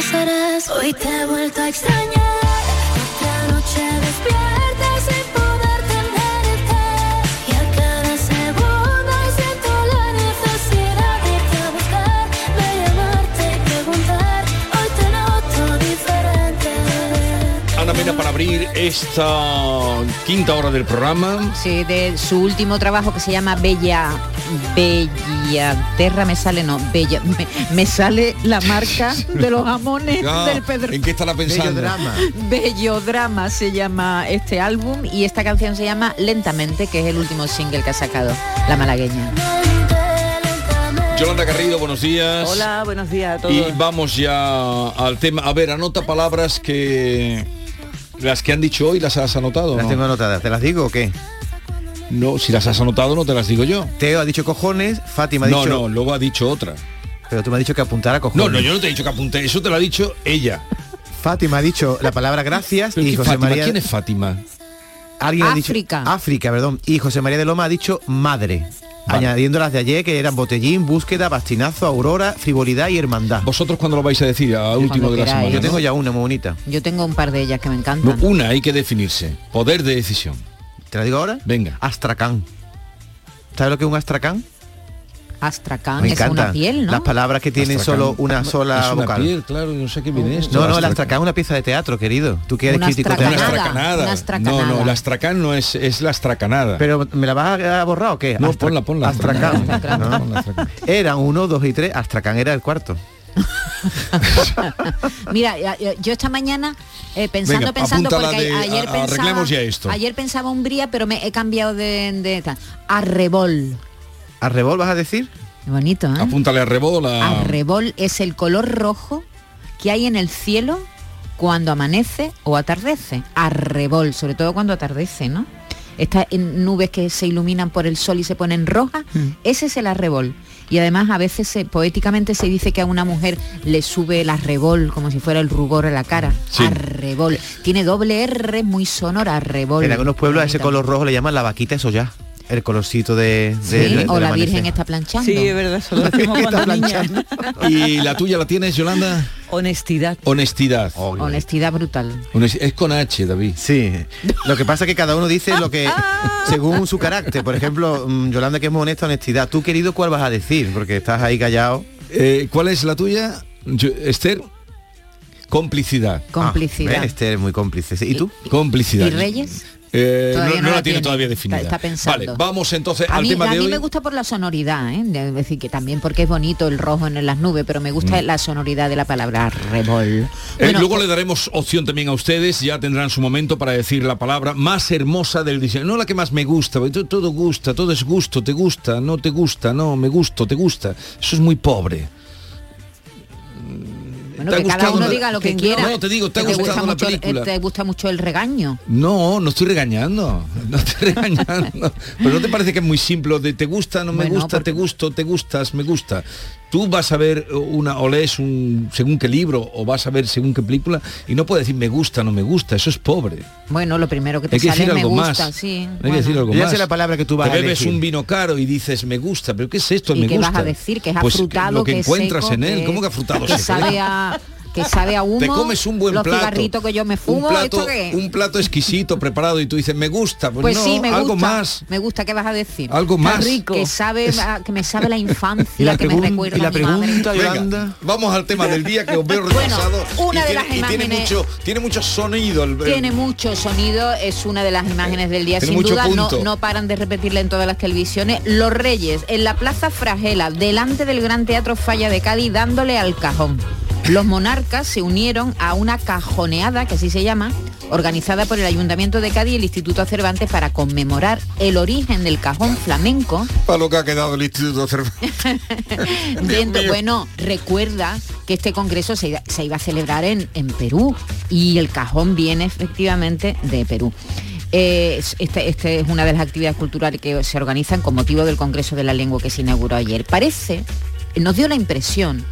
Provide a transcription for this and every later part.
Besarás. Hoy te he vuelto a extrañar. Otra noche despierta sin poder tenerte. Y a cada segundo siento la necesidad de irte a buscar, de llamarte y preguntar. Hoy te noto diferente. Ana Mena para abrir esta quinta hora del programa. Sí, de su último trabajo que se llama Bella Bellaterra me sale no Bella me, me sale la marca de los jamones del Pedro ¿En qué estará pensando? Bellodrama se llama este álbum y esta canción se llama Lentamente que es el último single que ha sacado la malagueña Yolanda Garrido, buenos días. Hola, buenos días a todos. Y vamos ya al tema. A ver, anota palabras que las que han dicho hoy las has anotado. Las ¿no? tengo anotadas. ¿Te las digo o qué? No, si las has anotado no te las digo yo. Teo ha dicho cojones, Fátima ha no, dicho... no, luego ha dicho otra. Pero tú me has dicho que apuntara cojones. No, no, yo no te he dicho que apunte, eso te lo ha dicho ella. Fátima ha dicho la palabra gracias y ¿qué José Fátima? María... ¿Quién es Fátima? Alguien ha dicho... África. África, perdón. Y José María de Loma ha dicho madre. Añadiendo las de ayer que eran botellín, búsqueda, bastinazo, aurora, frivolidad y hermandad. ¿Vosotros cuándo lo vais a decir? A último de la semana. Yo ¿no? tengo ya una muy bonita. yo tengo un par de ellas que me No, encantan una hay que definirse. Poder de decisión. ¿Te la digo ahora? Venga. Astracán. ¿Sabes lo que es un astracán? Astracán Me es encanta. una piel ¿no? Las palabras que tienen Astracán. solo una sola es una vocal. piel, claro, no sé qué viene esto. No, no, el Astracán. astracán es una pieza de teatro, querido. Tú que eres Una crítico Una astracanada. Una astracanada. No, no, el astracán no es, es la astracanada. Pero ¿me la vas a borrar o qué? no, Astra- ponla, ponla. Astracán. astracán. Eran uno, dos y tres. Astracán era el cuarto. Mira, yo esta mañana eh, pensando, Venga, pensando, porque de- ayer a- pensaba, ya esto. ayer pensaba Umbría, pero me he cambiado de, de tal. arrebol. ¿Arrebol vas a decir? Qué bonito, ¿eh? Apúntale a rebola. Arrebol es el color rojo que hay en el cielo cuando amanece o atardece. Arrebol, sobre todo cuando atardece, ¿no? Estas en nubes que se iluminan por el sol y se ponen rojas, ese es el arrebol. Y además a veces se- poéticamente se dice que a una mujer le sube el arrebol como si fuera el rubor a la cara. Sí. Arrebol. Tiene doble R muy sonora, arrebol. En algunos pueblos a ese color rojo le llaman la vaquita eso ya. El colorcito de, Sí, de- de- o la. Virgen está planchando. Sí, es verdad, eso lo decimos Está planchando. ¿Y la tuya la tienes, Yolanda? Honestidad. Honestidad. Honestidad brutal. Es con H, David. Sí, lo que pasa es que cada uno dice lo que según su carácter. Por ejemplo, mm, Yolanda que es muy honesta, honestidad. Tú querido, ¿cuál vas a decir? Porque estás ahí callado. Eh, ¿Cuál es la tuya? Yo- Esther. Complicidad. Complicidad. Ah, este es muy cómplice. sí. ¿Y tú? Complicidad. ¿Y Reyes? Eh, no, la tiene todavía definida. Está, está pensando. Vale, vamos entonces a al mí, tema a de mí hoy. me gusta por la sonoridad, ¿eh? Es decir, que también porque es bonito el rojo en las nubes, pero me gusta Mm. la sonoridad de la palabra rebol. Eh, luego le daremos opción también a ustedes, ya tendrán su momento para decir la palabra más hermosa del diseño, no la que más me gusta, porque todo gusta, todo es gusto, te gusta, no te gusta, no, me gusto, te gusta. Eso es muy pobre. Bueno, ¿te ha que cada uno la- diga lo que quiera. te digo, ¿te ha Que gustado gusta la mucho, película? ¿Te gusta mucho el regaño? No, no estoy regañando, no estoy regañando. Pero ¿no te parece que es muy simple? De te gusta, no me Bueno, gusta, porque- te gusto, te gustas, me gusta. Tú vas a ver una o lees un según qué libro o vas a ver según qué película y no puedes decir me gusta, no me gusta, eso es pobre. Bueno, lo primero que te Hay que sale decir me algo gusta, más. sí. Hay que bueno. decir algo más. sé la palabra que tú vas Te a bebes elegir. un vino caro y dices me gusta, pero ¿qué es esto? ¿Y me qué vas gusta. a decir? Que es Pues afrutado, lo que, que encuentras seco, en él, que- ¿cómo que afrutado que seco? sabe a, que sabe a humo. Te comes un buen los plato. que yo me fumo, un plato, ¿esto qué? un plato exquisito preparado y tú dices, me gusta. Pues, Pues no, sí, me algo gusta. más. Me gusta, ¿qué vas a decir? Algo Está más. rico. Que sabe, a- que me sabe la infancia, Y la, que me recuerda y la a mi madre. pregunta, Venga, vamos al tema del día que os veo Bueno, retrasado. una y de tiene, las y tiene imágenes- mucho, tiene mucho sonido. el- el- Tiene mucho sonido, es una de las imágenes del día, sin duda, no, no paran de repetirla en todas las televisiones. Los Reyes, en la Plaza Fragela, delante del Gran Teatro Falla de Cádiz, dándole al cajón. Los monarcas se unieron a una cajoneada, que así se llama, organizada por el Ayuntamiento de Cádiz y el Instituto Cervantes para conmemorar el origen del cajón flamenco Para lo que ha quedado el Instituto Cervantes. Dentro, bueno, recuerda que este congreso se iba, se iba a celebrar en, en Perú y el cajón viene efectivamente de Perú. Eh, es- este, este es una de las actividades culturales que se organizan con motivo del Congreso de la Lengua que se inauguró ayer. Parece, nos dio la impresión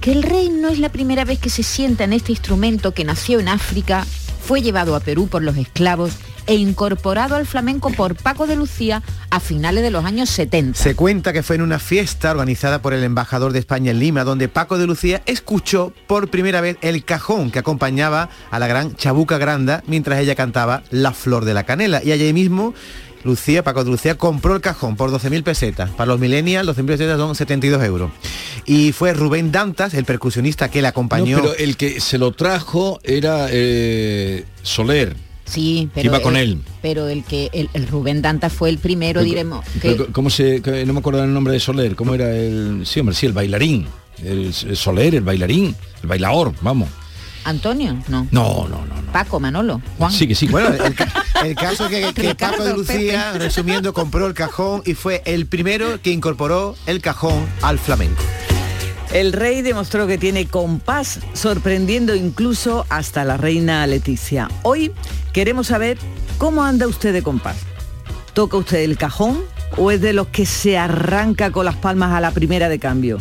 que el rey no es la primera vez que se sienta en este instrumento que nació en África, fue llevado a Perú por los esclavos e incorporado al flamenco por Paco de Lucía a finales de los años 70. Se cuenta que fue en una fiesta organizada por el embajador de España en Lima, donde Paco de Lucía escuchó por primera vez el cajón que acompañaba a la gran Chabuca Granda mientras ella cantaba La Flor de la Canela. Y allí mismo, Lucía, Paco de Lucía, compró el cajón por 12.000 pesetas. Para los millennials, 12.000 pesetas son 72 euros. Y fue Rubén Dantas, el percusionista que le acompañó. No, pero el que se lo trajo era eh, Soler. Sí, pero iba con el- él. Pero el que el, el Rubén Danta fue el primero, diremos. que- ¿Cómo se.? que no me acuerdo el nombre de Soler. ¿Cómo era el.? Sí, hombre, sí, el bailarín. El, el Soler, el bailarín. El bailador, vamos. Antonio, no. No, no, no, no. Paco, Manolo, Juan. Sí, que sí. Bueno, el, ca- el caso es que, que Ricardo, Paco de Lucía, resumiendo, compró el cajón y fue el primero que incorporó el cajón al flamenco. El rey demostró que tiene compás, sorprendiendo incluso hasta la reina Leticia. Hoy queremos saber cómo anda usted de compás. ¿Toca usted el cajón o es de los que se arranca con las palmas a la primera de cambio?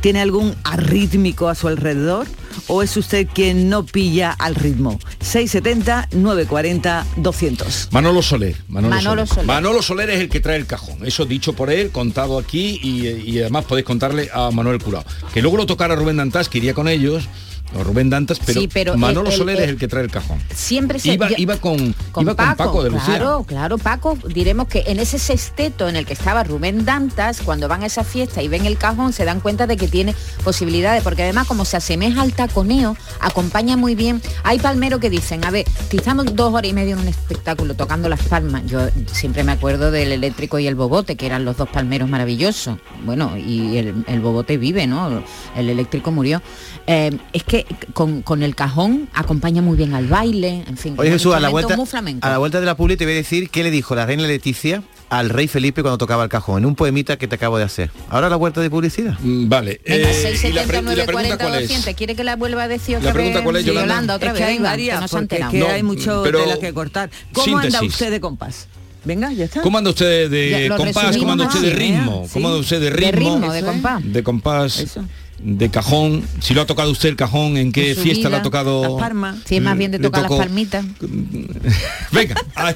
¿Tiene algún arrítmico a su alrededor o es usted quien no pilla al ritmo? 670 940 200. Manolo Soler. Manolo, Manolo Soler. Soler. Manolo Soler es el que trae el cajón. Eso dicho por él, contado aquí y, y además podéis contarle a Manuel Curao. Que luego lo tocara Rubén Dantas, que iría con ellos, o Rubén Dantas, pero, Sí, pero Manolo el- el- Soler es el- que trae el cajón. Siempre se Iba, yo- iba con, con iba con Paco de Lucía. Claro, claro, Paco. Diremos que en ese sexteto en el que estaba Rubén Dantas, cuando van a esa fiesta y ven el cajón, se dan cuenta de que tiene posibilidades, porque además como se asemeja al taconeo, acompaña muy bien. Hay palmeros que dicen, a ver, si estamos dos horas y media en un espectáculo tocando las palmas, yo siempre me acuerdo del eléctrico y el bobote, que eran los dos palmeros maravillosos. Bueno, y el, el bobote vive, ¿no? El eléctrico murió. Eh, es que con, con el cajón acompaña muy bien al baile, en fin. Oye Jesús, a la, vuelta, a la vuelta de la publi te voy a decir qué le dijo la reina Leticia al rey Felipe cuando tocaba el cajón, en un poemita que te acabo de hacer. Ahora la vuelta de publicidad. Mm, Vale. Venga, eh, y la, pre- y la 679 pregunta 40 cuál es? 200. ¿Quiere que la vuelva a decir otra La pregunta vez? cuál es, Sí, Yolanda? otra es vez, que hay varias, que no porque es que No, hay mucho pero- tela que cortar. ¿Cómo anda Síntesis. usted de compás? Venga, ya está. ¿Cómo anda usted de Ya, compás? ¿Cómo anda usted de ritmo? ¿eh? ¿Cómo anda usted de De ritmo? ritmo, de Eso es. compás. de compás, Eso. De cajón. Si lo ha tocado usted el cajón, ¿en qué En fiesta le ha vida, tocado? Las Palmas. Sí, es más bien de tocar las palmitas. Venga. ay.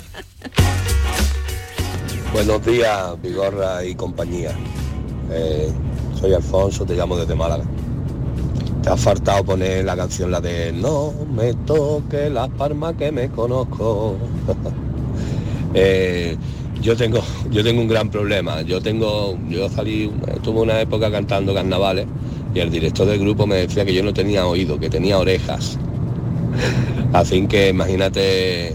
Buenos días, Vigorra y compañía. Eh, soy Alfonso, te llamo desde Málaga. Te ha faltado poner la canción, la de No me toque las palmas que me conozco. Eh, yo tengo, yo tengo un gran problema. Yo tengo, yo salí, tuve una época cantando carnavales y el director del grupo me decía que yo no tenía oído, que tenía orejas. Así que imagínate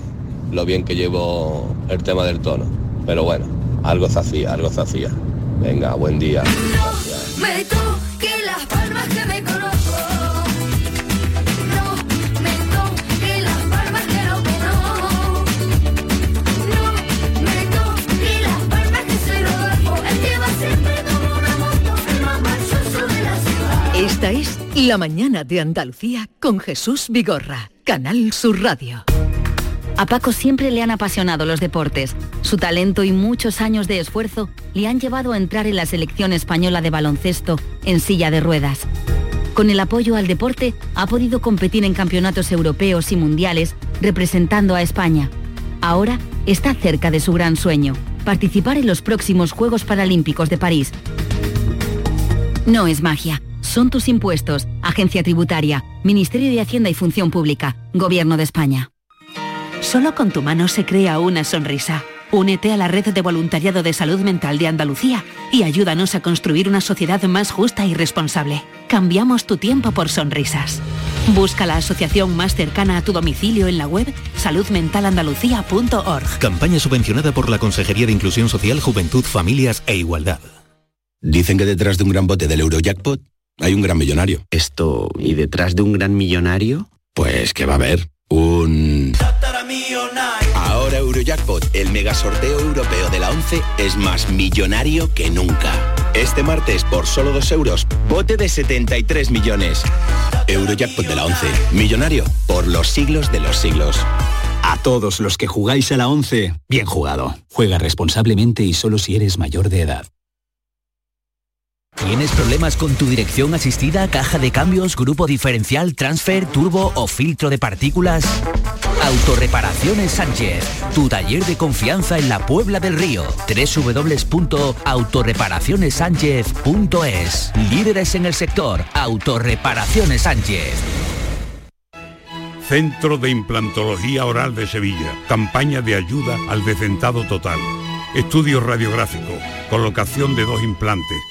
lo bien que llevo el tema del tono. Pero bueno, algo se hacía, algo se hacía. Venga, buen día. La mañana de Andalucía con Jesús Vigorra, Canal Sur Radio. A Paco siempre le han apasionado los deportes. Su talento y muchos años de esfuerzo le han llevado a entrar en la selección española de baloncesto en silla de ruedas. Con el apoyo al deporte ha podido competir en campeonatos europeos y mundiales representando a España. Ahora está cerca de su gran sueño, participar en los próximos Juegos Paralímpicos de París. No es magia, Son tus impuestos. Agencia Tributaria, Ministerio de Hacienda y Función Pública, Gobierno de España. Solo con tu mano se crea una sonrisa. Únete a la red de voluntariado de salud mental de Andalucía y ayúdanos a construir una sociedad más justa y responsable. Cambiamos tu tiempo por sonrisas. Busca la asociación más cercana a tu domicilio en la web saludmentalandalucía.org. Campaña subvencionada por la Consejería de Inclusión Social, Juventud, Familias e Igualdad. Dicen que detrás de un gran bote del Eurojackpot hay un gran millonario. Esto, ¿y detrás de un gran millonario? Pues que va a haber un... Ahora Eurojackpot, el mega sorteo europeo de la 11, es más millonario que nunca. Este martes, por solo 2 euros, bote de 73 millones. Eurojackpot de la 11, millonario por los siglos de los siglos. A todos los que jugáis a la 11, bien jugado. Juega responsablemente y solo si eres mayor de edad. ¿Tienes problemas con tu dirección asistida, caja de cambios, grupo diferencial, transfer, turbo o filtro de partículas? Autorreparaciones Sánchez, tu taller de confianza en la Puebla del Río. www.autorreparacionessánchez.es Líderes en el sector, Autorreparaciones Sánchez. Centro de Implantología Oral de Sevilla. Campaña de ayuda al decentado total. Estudio radiográfico. Colocación de dos implantes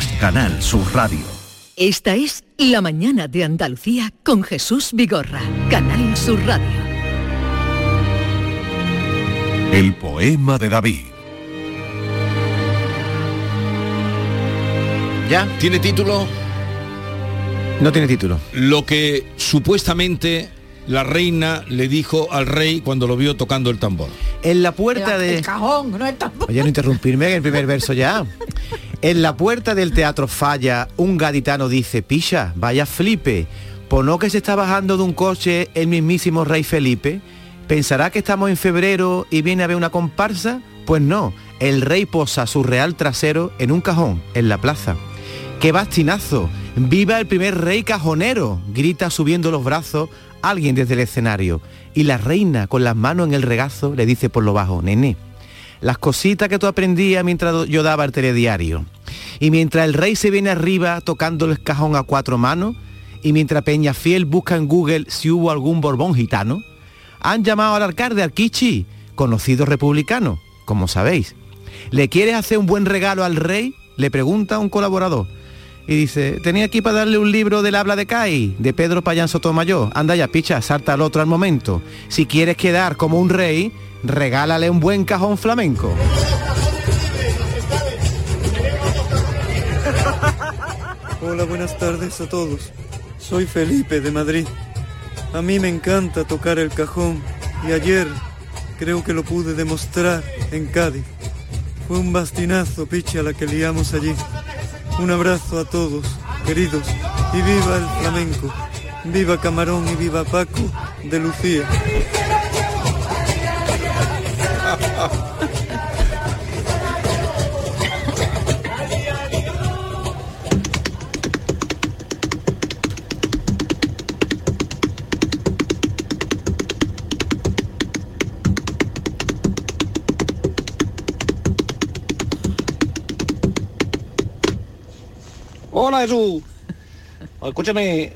Canal Sur Radio. Esta es La Mañana de Andalucía con Jesús Vigorra, Canal Sur Radio. El poema de David. ¿Ya? ¿Tiene título? No tiene título. Lo que supuestamente la reina le dijo al rey cuando lo vio tocando el tambor. En la puerta de... El cajón, no el tambor. Oye, no interrumpirme en el primer verso ya. En la puerta del teatro Falla, un gaditano dice, Picha, vaya flipe, ¿por no que se está bajando de un coche el mismísimo rey Felipe? ¿Pensará que estamos en febrero y viene a ver una comparsa? Pues no, el rey posa su real trasero en un cajón, en la plaza. ¡Qué bastinazo! ¡Viva el primer rey cajonero! Grita subiendo los brazos alguien desde el escenario. Y la reina, con las manos en el regazo, le dice por lo bajo, nene, las cositas que tú aprendías mientras yo daba el telediario. Y mientras el rey se viene arriba tocando el cajón a cuatro manos, y mientras Peñafiel busca en Google si hubo algún Borbón gitano, han llamado al alcalde Arquichi, conocido republicano, como sabéis. ¿Le quieres hacer un buen regalo al rey? Le pregunta un colaborador y dice, tenía aquí para darle un libro del habla de Cai, de Pedro Payán Sotomayor. Anda ya, picha, salta al otro al momento. Si quieres quedar como un rey, regálale un buen cajón flamenco. Hola, buenas tardes a todos. Soy Felipe de Madrid. A mí me encanta tocar el cajón y ayer creo que lo pude demostrar en Cádiz. Fue un bastinazo, picha, la que liamos allí. Un abrazo a todos, queridos, y viva el flamenco. Viva Camarón y viva Paco de Lucía. Hola Jesús. Escúchame,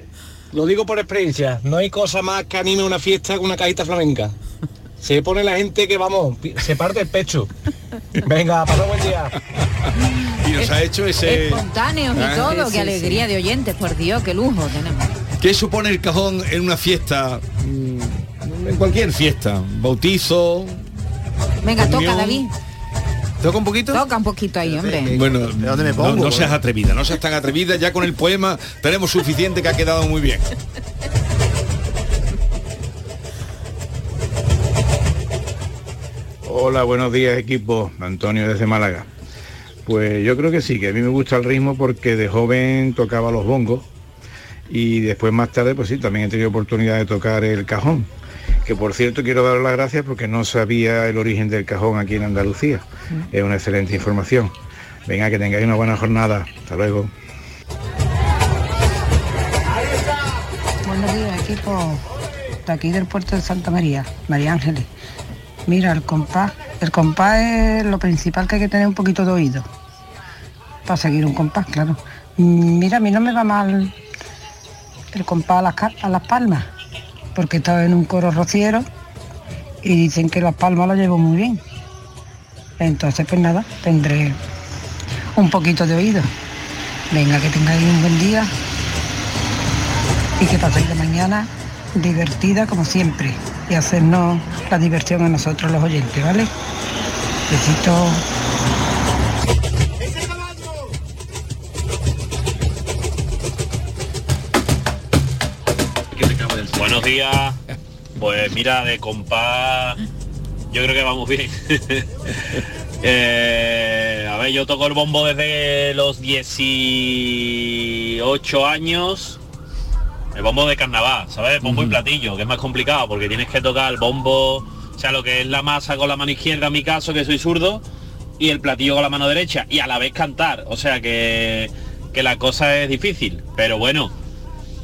lo digo por experiencia, no hay cosa más que anime una fiesta que una cajita flamenca. Se pone la gente que vamos, se parte el pecho. Venga, pasó buen día. Y nos ha hecho ese... Espontáneos y Ah, todo, sí, qué sí, alegría de oyentes, por Dios, qué lujo tenemos. ¿Qué supone el cajón en una fiesta? Mm, En cualquier fiesta. Bautizo. Venga, Comunión. toca, David. ¿Toca un poquito? Toca un poquito ahí, hombre. Bueno, dónde me no- no, seas atrevida, no seas tan atrevida, ya con el poema tenemos suficiente que ha quedado muy bien. Hola, buenos días equipo, Antonio desde Málaga. Pues yo creo que sí, que a mí me gusta el ritmo porque de joven tocaba los bongos y después más tarde pues sí, también he tenido oportunidad de tocar el cajón. Que por cierto quiero dar las gracias porque no sabía el origen del cajón aquí en Andalucía. Es una excelente información. Venga, que tengáis una buena jornada. Hasta luego. Buenos días, equipo de aquí del puerto de Santa María, María Ángeles. Mira, el compás, el compás es lo principal que hay que tener un poquito de oído para seguir un compás, claro. Mm, Mira, a mí no me va mal el compás a las, ca- a las palmas, porque estaba en un coro rociero y dicen que las palmas lo llevo muy bien. Entonces, pues nada, tendré un poquito de oído. Venga, que tengáis un buen día y que paséis la mañana divertida como siempre y hacernos la diversión a nosotros los oyentes, ¿vale? Besitos. Buenos días. Pues mira, de compás, yo creo que vamos bien. Eh, a ver, yo toco el bombo desde los 18 años. El bombo de carnaval, ¿sabes? Bombo y platillo, que es más complicado porque tienes que tocar el bombo, o sea, lo que es la masa con la mano izquierda en mi caso, que soy zurdo, y el platillo con la mano derecha, y a la vez cantar. O sea que, que la cosa es difícil. Pero bueno,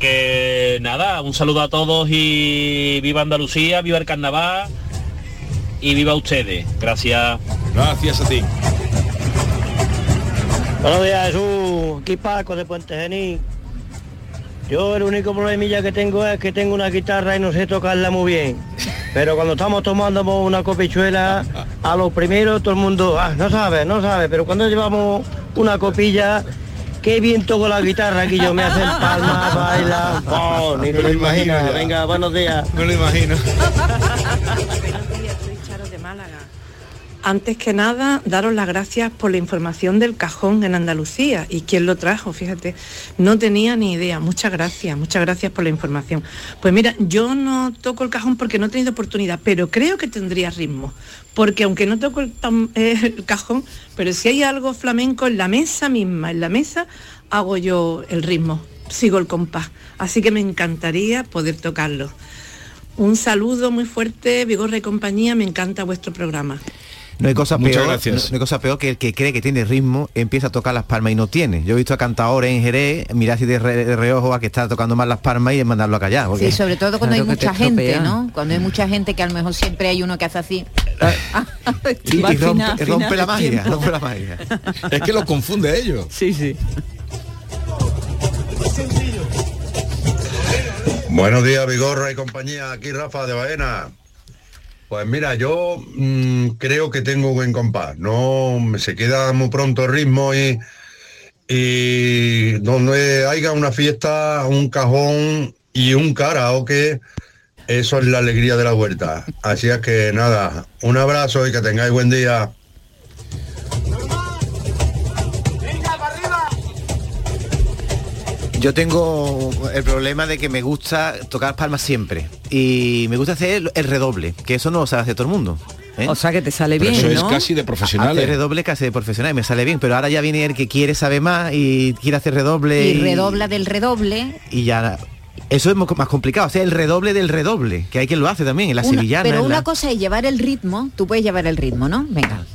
que nada, un saludo a todos y viva Andalucía, viva el carnaval y viva ustedes. Gracias. Gracias a ti. Buenos días Jesús, aquí Paco de Puente Genil. Yo el único problemilla que tengo es que tengo una guitarra y no sé tocarla muy bien. Pero cuando estamos tomando una copichuela, a lo primero todo el mundo, ah, no sabe, no sabe, pero cuando llevamos una copilla, qué bien toco la guitarra, que yo me hacen palmas, bailan, oh, ni te lo imaginas. Venga, buenos días. Me lo imagino. soy Charo de Málaga. Antes que nada, daros las gracias por la información del cajón en Andalucía y quién lo trajo, fíjate, no tenía ni idea. Muchas gracias, muchas gracias por la información. Pues mira, yo no toco el cajón porque no he tenido oportunidad, pero creo que tendría ritmo, porque aunque no toco el, eh, cajón, pero si hay algo flamenco en la mesa misma, en la mesa, hago yo el ritmo, sigo el compás. Así que me encantaría poder tocarlo. Un saludo muy fuerte, Vigorra y compañía, me encanta vuestro programa. No hay cosa Muchas peor, gracias. no- no hay cosa peor que el que cree que tiene ritmo empieza a tocar las palmas y no tiene. Yo he visto a cantadores en Jerez mirar así de, re- de reojo a que está tocando más las palmas y mandarlo a callar. porque- Sí, sobre todo cuando Claro hay mucha gente. ¿no? Cuando hay mucha gente que a lo mejor siempre hay uno que hace así. Y, y Va rompe, la magia, rompe la magia. Es que lo confunde a ellos. Sí, sí. Buenos días, Vigorra y compañía. Aquí Rafa de Baena. Pues mira, yo mm, creo que tengo buen compás. No se queda muy pronto el ritmo y, y donde haya una fiesta, un cajón y un karaoke, eso es la alegría de la vuelta. Así es que nada, un abrazo y que tengáis buen día. Yo tengo el problema de que me gusta tocar palmas siempre. Y me gusta hacer el redoble, que eso no lo sabe hacer todo el mundo. ¿eh? O sea que te sale Pero bien, eso es casi de profesionales. Hacer redoble casi de profesional y me sale bien, pero ahora ya viene el que quiere saber más y quiere hacer redoble. Y redobla del redoble. y ya eso es más complicado, o sea, el redoble del redoble, que hay quien lo hace también, en la Una- sevillana. pero una la- cosa es llevar el ritmo, tú puedes llevar el ritmo, ¿no? Venga.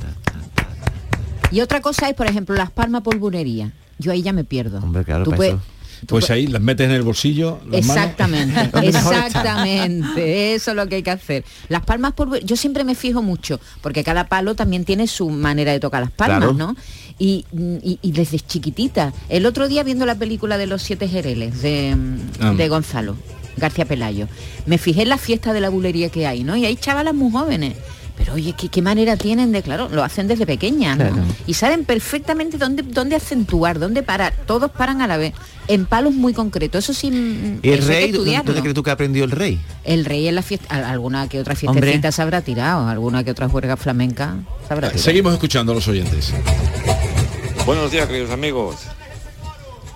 Y otra cosa es, por ejemplo, las palmas polvorería. Yo ahí ya me pierdo. Hombre, claro, Tú para puedes- eso. Pues ahí las metes en el bolsillo. las. Exactamente, exactamente, eso es lo que hay que hacer. Las palmas por yo siempre me fijo mucho, porque cada palo también tiene su manera de tocar las palmas, Claro. ¿no? Y, y- y desde chiquitita. El otro día viendo la película de los siete jereles de, Ah. de Gonzalo García Pelayo, me fijé en la fiesta de la bulería que hay, ¿no? Y hay chavalas muy jóvenes. Pero oye, ¿qué, qué manera tienen de, claro, lo hacen desde pequeñas, ¿no? Claro. Y saben perfectamente dónde, dónde acentuar, dónde parar. Todos paran a la vez, en palos muy concretos. Eso sí, mm, ¿Y el rey? ¿Dónde crees tú que aprendió el rey? El rey en la fiesta, al- alguna que otra Hombre. fiestecita se habrá tirado, alguna que otra juerga flamenca se habrá tirado. Seguimos escuchando a los oyentes. Buenos días, queridos amigos.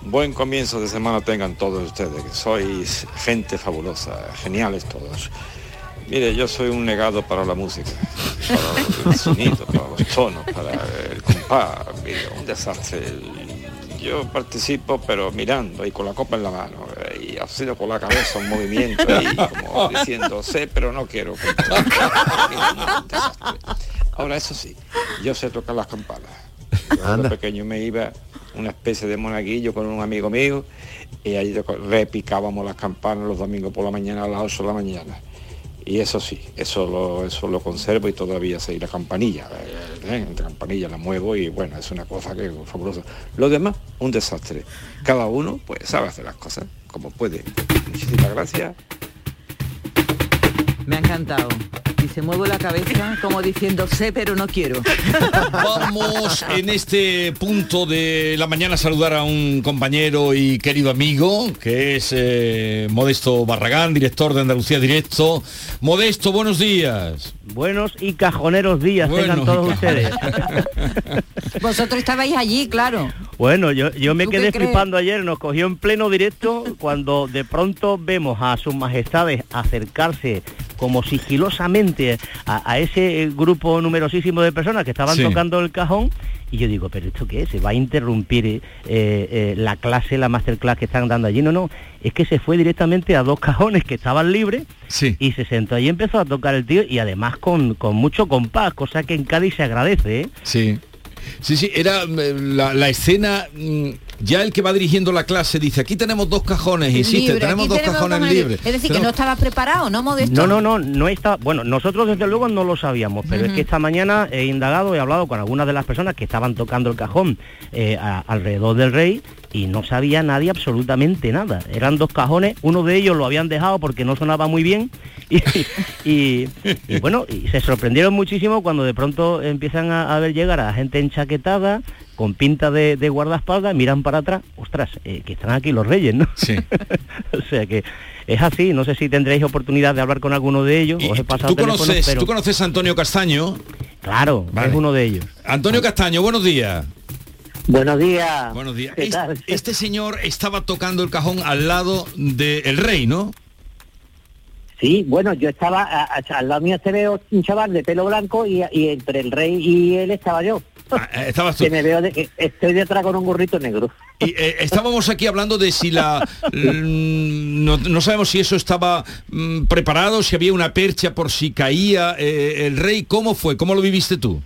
Buen comienzo de semana tengan todos ustedes, que sois gente fabulosa, geniales todos. Mire, yo soy un negado para la música, para el sonido, para los tonos, para el compás. Mire, un desastre. Yo participo, pero mirando y con la copa en la mano, y haciendo con la cabeza un movimiento ahí, como diciendo, sé, pero no quiero. Ahora, eso sí, yo sé tocar las campanas. Cuando pequeño me iba una especie de monaguillo con un amigo mío y ahí toco- repicábamos las campanas los domingos por la mañana a las 8 de la mañana. Y eso sí, eso lo, eso lo conservo y todavía sé. Y la campanilla, eh, la campanilla la muevo y bueno, es una cosa que es fabulosa. Lo demás, un desastre. Cada uno pues sabe hacer las cosas como puede. Muchísimas gracias. Me ha encantado. Y se mueve la cabeza como diciendo sé pero no quiero. Vamos en este punto de la mañana a saludar a un compañero y querido amigo, que es eh, Modesto Barragán, director de Andalucía Directo. Modesto, buenos días. Buenos y cajoneros días Buenos tengan todos ustedes. Vosotros estabais allí, claro. Bueno, yo, yo me ¿Tú quedé crees? flipando ayer, nos cogió en pleno directo cuando de pronto vemos a sus majestades acercarse como sigilosamente a, a ese grupo numerosísimo de personas que estaban Sí. tocando el cajón y yo digo, pero ¿esto qué es? ¿Se va a interrumpir eh, eh, la clase, la masterclass que están dando allí? No, no, es que se fue directamente a dos cajones que estaban libres y se sentó ahí y empezó a tocar el tío y además con, con mucho compás, cosa que en Cádiz se agradece. ¿eh? Sí. Sí, sí, era la, la escena, mm, ya el que va dirigiendo la clase dice, aquí tenemos dos cajones, insiste, Libre, tenemos dos tenemos cajones cajones libres. Es decir, que no estaba preparado, ¿no, Modesto? No, no, no, no está. Bueno, nosotros desde luego no lo sabíamos, pero es que esta mañana he indagado, he hablado con algunas de las personas que estaban tocando el cajón eh, a- alrededor del rey y no sabía nadie absolutamente nada. Eran dos cajones, uno de ellos lo habían dejado porque no sonaba muy bien y, y- y bueno, y se sorprendieron muchísimo cuando de pronto empiezan a, a ver llegar a gente enchaquetada con pinta de, de guardaespaldas, miran para atrás, ostras, eh, que están aquí los reyes, ¿no? Sí. o sea que es así, no sé si tendréis oportunidad de hablar con alguno de ellos, os he pasado ¿Tú conoces, pero ¿Tú conoces a Antonio Castaño? Claro, es uno de ellos. Antonio Castaño, buenos días. Buenos días. Buenos días. ¿Qué Este, tal? este señor estaba tocando el cajón al lado del rey, ¿no? Sí, bueno, yo estaba, a- a- al lado mío se ve un chaval de pelo blanco y, y entre el rey y él estaba yo. Eh, estabas tú. Que me veo, de, que estoy detrás con un gorrito negro. Y eh, estábamos aquí hablando de si la... no, no sabemos si eso estaba mm, preparado, si había una percha por si caía eh, el rey. ¿Cómo fue? ¿Cómo lo viviste tú?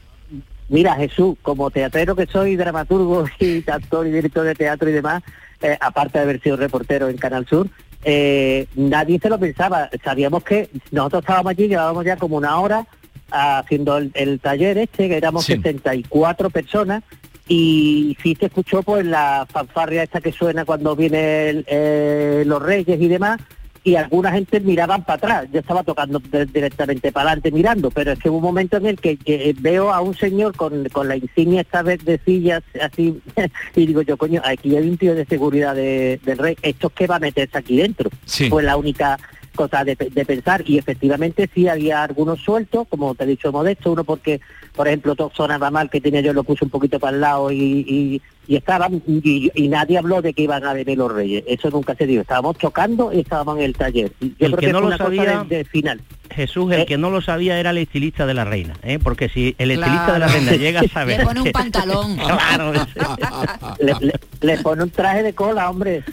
Mira, Jesús, como teatrero que soy, dramaturgo y actor y director de teatro y demás, eh, aparte de haber sido reportero en Canal Sur, eh, nadie se lo pensaba. Sabíamos que nosotros estábamos allí, llevábamos ya como una hora haciendo el, el taller este, que éramos 74 personas, y sí se escuchó pues la fanfarria esta que suena cuando vienen eh, los reyes y demás, y alguna gente miraban para atrás. Yo estaba tocando de- directamente para adelante mirando, pero es que hubo un momento en el que, que veo a un señor con, con la insignia esta vez de sillas así, y digo yo, coño, aquí hay un tío de seguridad de- del rey, ¿esto qué va a meterse aquí dentro? Sí. Fue la única cosa de, de pensar y efectivamente sí había algunos sueltos, como te he dicho Modesto, uno porque, por ejemplo, todo sonaba mal que tenía yo lo puse un poquito para el lado y, y- y estaban y, y nadie habló de que iban a beber los reyes. Eso nunca se dio. Estábamos tocando y estábamos en el taller. Yo El creo que que no fue lo una cosa sabía- de, de final. Jesús, el Eh. que no lo sabía era el estilista de la reina, ¿eh? porque si el estilista de la reina llega a saber... Le pone un pantalón. Claro, Le, le- le pone un traje de cola, hombre.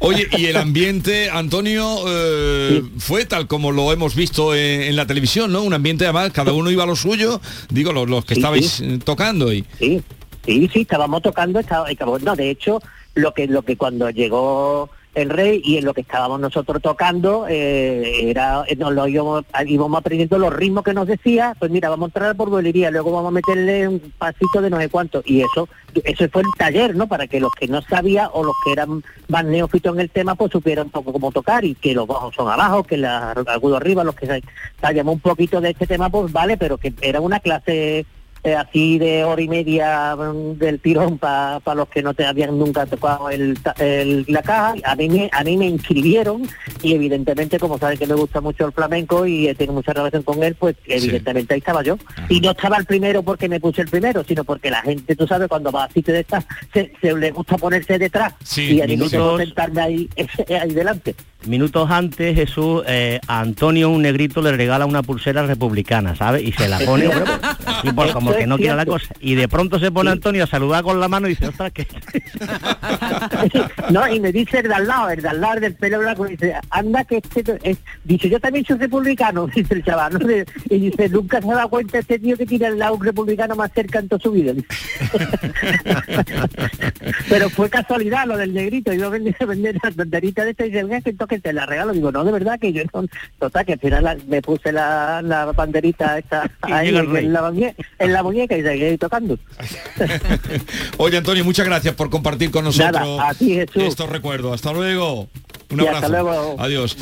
Oye, y el ambiente, Antonio, eh, fue tal como lo hemos visto en, en la televisión, ¿no? Un ambiente además, cada uno iba a lo suyo, digo, los, los que Sí, estabais sí. eh, tocando y... Sí, sí, sí, estábamos tocando, estaba, estaba- no, de hecho, lo que, lo que cuando llegó el rey y en lo que estábamos nosotros tocando, eh, era, eh, nos lo íbamos, íbamos aprendiendo los ritmos que nos decía, pues mira, vamos a entrar por bolería, luego vamos a meterle un pasito de no sé cuánto, y eso, eso fue el taller, ¿no? Para que los que no sabían o los que eran más neófitos en el tema, pues supieran un poco cómo tocar, y que los bajos son abajo, que los agudos arriba, los que sa- sabíamos un poquito de este tema, pues vale, pero que era una clase así de hora y media mm, del tirón para los que no te habían nunca tocado el, el- la caja. A mí, me, a mí me inscribieron y evidentemente, como saben que me gusta mucho el flamenco y tengo mucha relación con él, pues evidentemente ahí estaba yo. Y no estaba el primero porque me puse el primero, sino porque la gente, tú sabes, cuando va a sitio de estas, se, se le gusta ponerse detrás. Sí, y a mí me gusta sentarme ahí, ahí delante. Minutos antes, Jesús, eh, a Antonio, un negrito, le regala una pulsera republicana, ¿sabes? Y se la pone, y por como que no quiera la cosa. Y de pronto se pone Antonio a saludar con la mano y dice, ostras, que No, y me dice el de al lado, el de al lado el del pelo blanco, dice, anda que este, es- dice, yo también soy republicano, dice el chaval, ¿no? y dice, nunca se ha dado cuenta este tío que tiene al lado un republicano más cerca en toda su vida. Pero fue casualidad lo del negrito, yo vendí vender las banderitas de esta y dice, que te la regalo, digo, no, de verdad que yo no, total, que al final la- me puse la, la banderita esta ahí en la, muñe- en la muñeca y seguí tocando. Oye, Antonio, muchas gracias por compartir con nosotros Nada, a ti, Jesús. estos recuerdos. Hasta luego. Un abrazo. hasta luego. Adiós.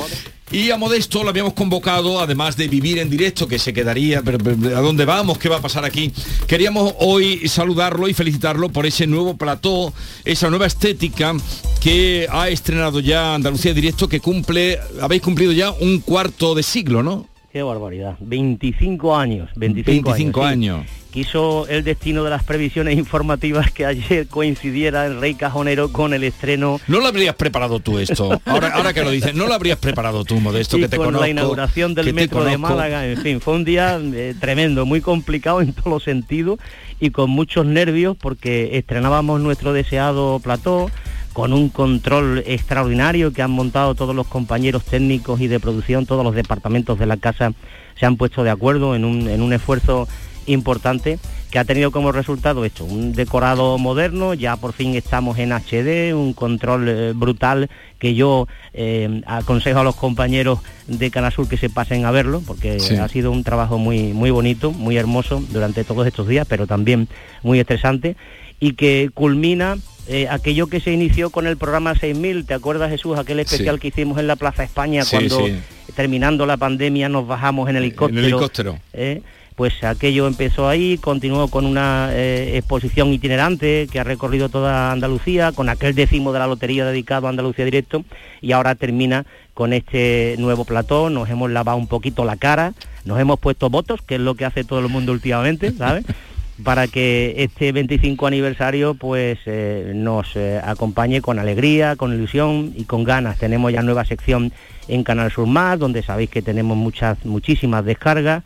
Y a Modesto lo habíamos convocado, además de vivir en directo, que se quedaría, pero, pero, ¿a dónde vamos? ¿Qué va a pasar aquí? Queríamos hoy saludarlo y felicitarlo por ese nuevo plató, esa nueva estética que ha estrenado ya Andalucía Directo, que cumple, habéis cumplido ya un cuarto de siglo, ¿no? Qué barbaridad. 25 años. 25, 25 sí. años. Quiso el destino de las previsiones informativas que ayer coincidiera el Rey Cajonero con el estreno No lo habrías preparado tú esto. Ahora, ahora que lo dices, no lo habrías preparado tú, Modesto, y que te con conozco. la inauguración del metro de. Málaga, en fin, fue un día eh, tremendo, muy complicado en todos los sentidos y con muchos nervios porque estrenábamos nuestro deseado plató con un control extraordinario que han montado todos los compañeros técnicos y de producción, todos los departamentos de la casa se han puesto de acuerdo en un, en un esfuerzo importante que ha tenido como resultado esto, un decorado moderno, ya por fin estamos en HD, un control eh, brutal que yo eh, aconsejo a los compañeros de Canal Sur que se pasen a verlo, porque Sí. ha sido un trabajo muy, muy bonito, muy hermoso durante todos estos días, pero también muy estresante, y que culmina eh, aquello que se inició con el programa 6000, ¿te acuerdas Jesús? Aquel especial Sí. que hicimos en la Plaza España Sí, cuando sí. terminando la pandemia nos bajamos en helicóptero. En helicóptero. ¿eh? Pues aquello empezó ahí, continuó con una eh, exposición itinerante que ha recorrido toda Andalucía, con aquel décimo de la lotería dedicado a Andalucía Directo, y ahora termina con este nuevo plató, nos hemos lavado un poquito la cara, nos hemos puesto votos, que es lo que hace todo el mundo últimamente, ¿sabes? para que este 25 aniversario pues eh, nos eh, acompañe con alegría, con ilusión y con ganas. Tenemos ya nueva sección en Canal Sur Más, donde sabéis que tenemos muchas, muchísimas descargas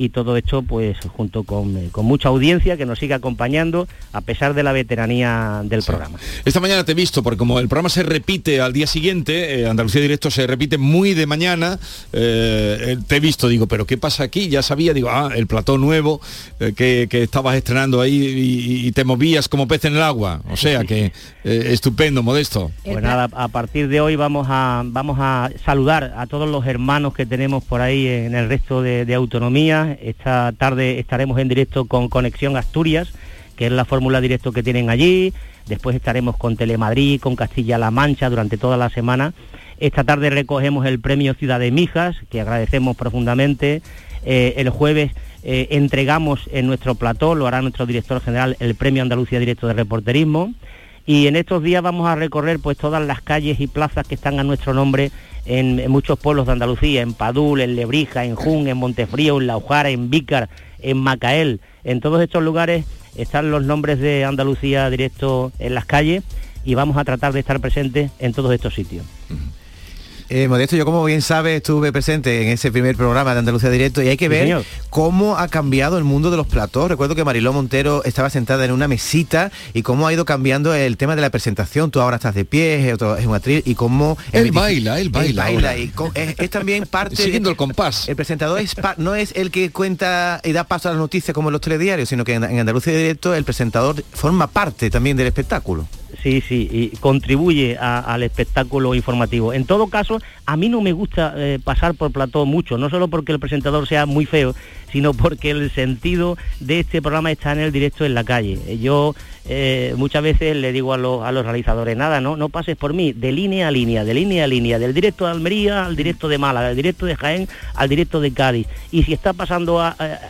y todo esto pues junto con, eh, con mucha audiencia que nos sigue acompañando a pesar de la veteranía del programa. Esta mañana te he visto, porque como el programa se repite al día siguiente, eh, Andalucía Directo se repite muy de mañana, eh, te he visto, digo, pero ¿qué pasa aquí? Ya sabía, digo, ah, el plató nuevo eh, que, que estabas estrenando ahí y, y te movías como pez en el agua. O sea que estupendo, modesto. Pues nada, a partir de hoy vamos a, vamos a saludar a todos los hermanos que tenemos por ahí en el resto de, de Esta tarde estaremos en directo con Conexión Asturias, que es la fórmula directo que tienen allí. Después estaremos con Telemadrid, con Castilla-La Mancha durante toda la semana. Esta tarde recogemos el premio Ciudad de Mijas, que agradecemos profundamente. Eh, el jueves eh, entregamos en nuestro plató, lo hará nuestro director general, el premio Andalucía Directo de Reporterismo. Y en estos días vamos a recorrer pues todas las calles y plazas que están a nuestro nombre en, muchos pueblos de Andalucía, en Padul, en Lebrija, en Jun, en Montefrío, en La Ojara, en Vícar, en Macael, en todos estos lugares están los nombres de Andalucía directo en las calles y vamos a tratar de estar presentes en todos estos sitios. Eh, Modesto, yo como bien sabes estuve presente en ese primer programa de Andalucía Directo y hay que ver señor. cómo ha cambiado el mundo de los platós. Recuerdo que Mariló Montero estaba sentada en una mesita y cómo ha ido cambiando el tema de la presentación. Tú ahora estás de pie, es, otro- es un atril y cómo... Él baila, él baila ahora. y co- es, es también parte... Siguiendo el compás. El presentador es pa- no es el que cuenta y da paso a las noticias como en los telediarios, sino que en, en Andalucía Directo el presentador forma parte también del espectáculo. Sí, sí, y contribuye a- al espectáculo informativo. En todo caso, a mí no me gusta eh, pasar por plató mucho, no solo porque el presentador sea muy feo, sino porque el sentido de este programa está en el directo en la calle. Eh, Yo eh, muchas veces le digo a los, a los realizadores, nada, no, no pases por mí, de línea a línea, de línea a línea, del directo de Almería al directo de Málaga, del directo de Jaén al directo de Cádiz. Y si está pasando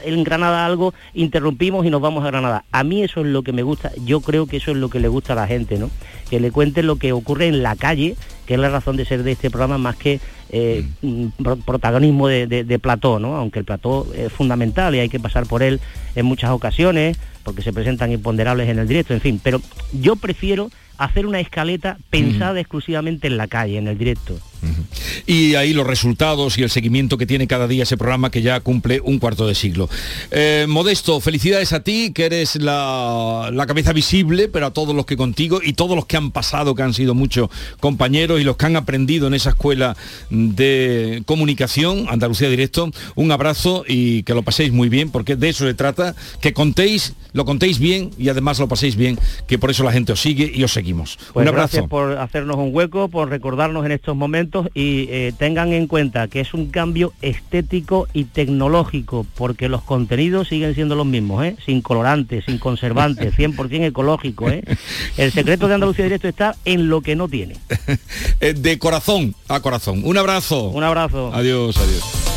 en Granada algo, interrumpimos y nos vamos a Granada. A mí eso es lo que me gusta, yo creo que eso es lo que le gusta a la gente, ¿no? Que le cuenten lo que ocurre en la calle, que es la razón de ser de este programa, más que eh, mm, pro- protagonismo de, de- de plató, ¿no? Aunque el plató es fundamental y hay que pasar por él en muchas ocasiones, porque se presentan imponderables en el directo, en fin. Pero yo prefiero hacer una escaleta pensada exclusivamente en la calle, en el directo. Y ahí los resultados y el seguimiento que tiene cada día ese programa que ya cumple un cuarto de siglo. Eh, Modesto, felicidades a ti, que eres la, la cabeza visible, pero a todos los que contigo y todos los que han pasado, que han sido muchos compañeros y los que han aprendido en esa escuela de comunicación, Andalucía Directo, un abrazo y que lo paséis muy bien, porque de eso se trata, que contéis, lo contéis bien y además lo paséis bien, que por eso la gente os sigue y os seguimos. Pues un abrazo. gracias por hacernos un hueco, por recordarnos en estos momentos y eh, tengan en cuenta que es un cambio estético y tecnológico, porque los contenidos siguen siendo los mismos, ¿eh? sin colorantes, sin conservantes, 100% ecológico. ¿eh? El secreto de Andalucía Directo está en lo que no tiene. De corazón a corazón. Un abrazo. Un abrazo. Adiós, adiós.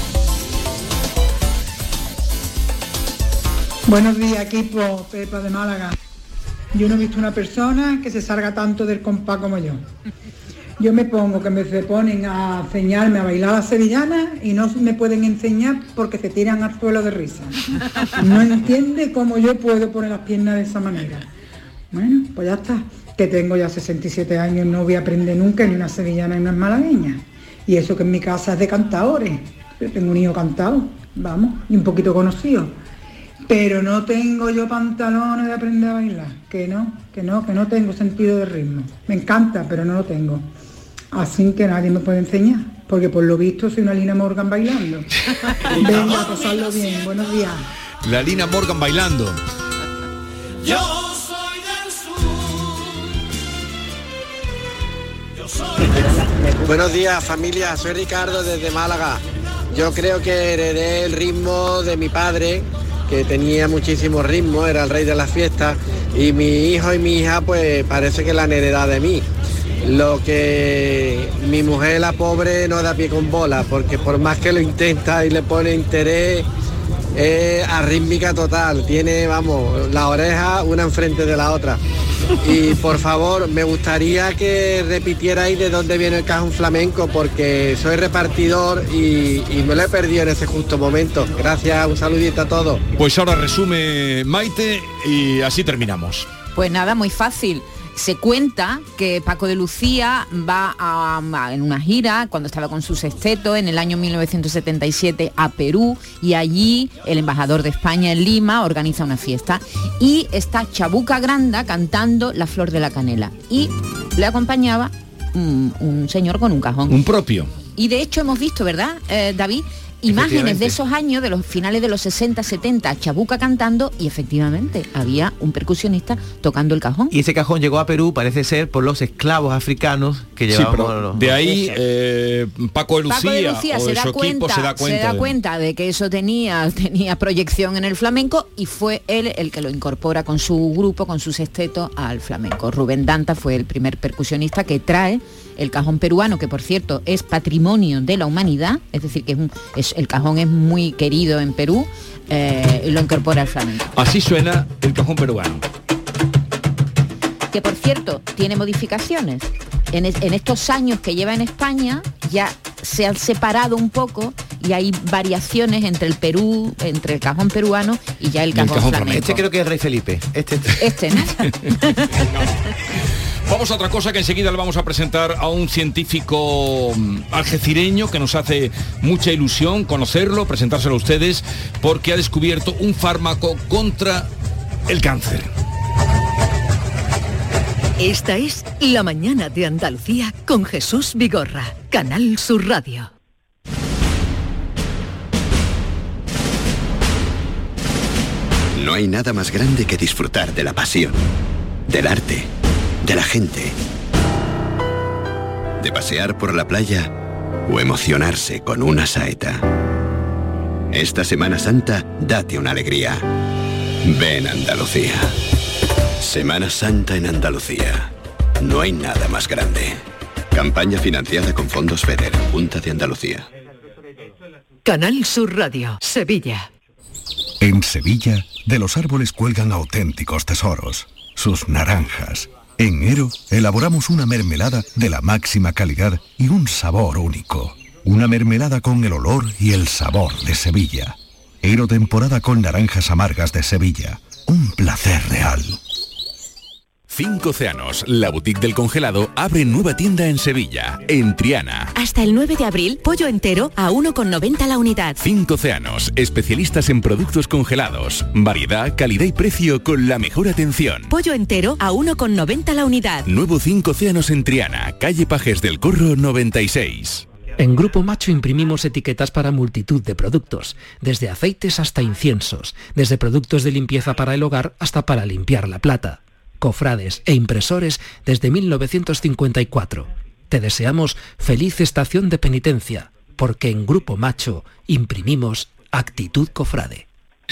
Buenos días, equipo Pepa de Málaga. Yo no he visto una persona que se salga tanto del compás como yo. Yo me pongo que me se ponen a enseñarme a bailar la sevillana y no me pueden enseñar porque se tiran al suelo de risa. No entiende cómo yo puedo poner las piernas de esa manera. Bueno, pues ya está. Que tengo ya 67 años, no voy a aprender nunca ni una sevillana ni una malagueña. Y eso que en mi casa es de cantadores. Yo tengo un hijo cantado, vamos, y un poquito conocido. Pero no tengo yo pantalones de aprender a bailar. Que no, que no, que no tengo sentido de ritmo. Me encanta, pero no lo tengo. Así que nadie me puede enseñar. Porque por lo visto soy una Lina Morgan bailando. Venga, a pasarlo bien. Buenos días. La Lina Morgan bailando. Yo soy del sur. Buenos días familia, soy Ricardo desde Málaga. Yo creo que heredé el ritmo de mi padre, que tenía muchísimo ritmo, era el rey de las fiestas, y mi hijo y mi hija pues parece que la han heredado de mí. Lo que mi mujer, la pobre, no da pie con bola, porque por más que lo intenta y le pone interés, es arrítmica total. Tiene, vamos, la oreja una enfrente de la otra. Y por favor, me gustaría que repitierais de dónde viene el cajón flamenco, porque soy repartidor y, y me lo he perdido en ese justo momento. Gracias, un saludito a todos. Pues ahora resume Maite y así terminamos. Pues nada, muy fácil. Se cuenta que Paco de Lucía va a- a- en una gira cuando estaba con su sexteto en el año 1977 a Perú y allí el embajador de España en Lima organiza una fiesta y está Chabuca Granda cantando La Flor de la Canela y le acompañaba un, un señor con un cajón. Un propio. Y de hecho hemos visto, ¿verdad, eh, David? Imágenes de esos años, de los finales de los 60, 70, Chabuca cantando y efectivamente había un percusionista tocando el cajón. Y ese cajón llegó a Perú, parece ser, por los esclavos africanos que Sí, llevaban pero los- de ahí eh, Paco de Lucía, Paco de Lucía o se de da, cuenta, se da cuenta. de- cuenta de que eso tenía, tenía proyección en el flamenco y fue él el que lo incorpora con su grupo, con su sexteto al flamenco. Rubén Danta fue el primer percusionista que trae el cajón peruano, que por cierto es patrimonio de la humanidad, es decir, que es un- es- el cajón es muy querido en Perú, eh, lo incorpora al flamenco. Así suena el cajón peruano. que por cierto tiene modificaciones. En, es- en estos años que lleva en España ya se han separado un poco y hay variaciones entre el Perú, entre el cajón peruano y ya el cajón, flamenco. Este creo que es Rey Felipe. Este, Este, ¿no? Vamos a otra cosa que enseguida le vamos a presentar a un científico mm, algecireño que nos hace mucha ilusión conocerlo, presentárselo a ustedes, porque ha descubierto un fármaco contra el cáncer. Esta es La mañana de Andalucía con Jesús Vigorra, Canal Sur Radio. No hay nada más grande que disfrutar de la pasión, del arte, de la gente, de pasear por la playa o emocionarse con una saeta. Esta Semana Santa, date una alegría. Ven Andalucía. Semana Santa en Andalucía. No hay nada más grande. Campaña financiada con fondos FEDER, Junta de Andalucía. Canal Sur Radio, Sevilla. En Sevilla, de los árboles cuelgan auténticos tesoros, sus naranjas. En Ero elaboramos una mermelada de la máxima calidad y un sabor único. Una mermelada con el olor y el sabor de Sevilla. Ero temporada con naranjas amargas de Sevilla. Un placer real. Cinco Océanos, la boutique del congelado, abre nueva tienda en Sevilla, en Triana. Hasta el 9 de abril, pollo entero a 1,90 la unidad. Cinco Océanos, especialistas en productos congelados. Variedad, calidad y precio con la mejor atención. Pollo entero a 1,90 la unidad. Nuevo Cinco Océanos en Triana, calle Pajes del Corro 96. En Grupo Macho imprimimos etiquetas para multitud de productos, desde aceites hasta inciensos, desde productos de limpieza para el hogar hasta para limpiar la plata, cofrades e impresores desde 1954. Te deseamos feliz estación de penitencia, porque en Grupo Macho imprimimos actitud cofrade.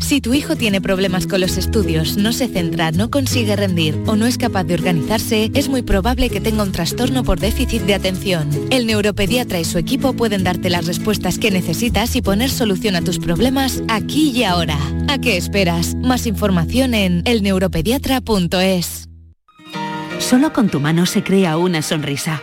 Si tu hijo tiene problemas con los estudios, no se centra, no consigue rendir o no es capaz de organizarse, es muy probable que tenga un trastorno por déficit de atención. El neuropediatra y su equipo pueden darte las respuestas que necesitas y poner solución a tus problemas aquí y ahora. ¿A qué esperas? Más información en elneuropediatra.es. Solo con tu mano se crea una sonrisa.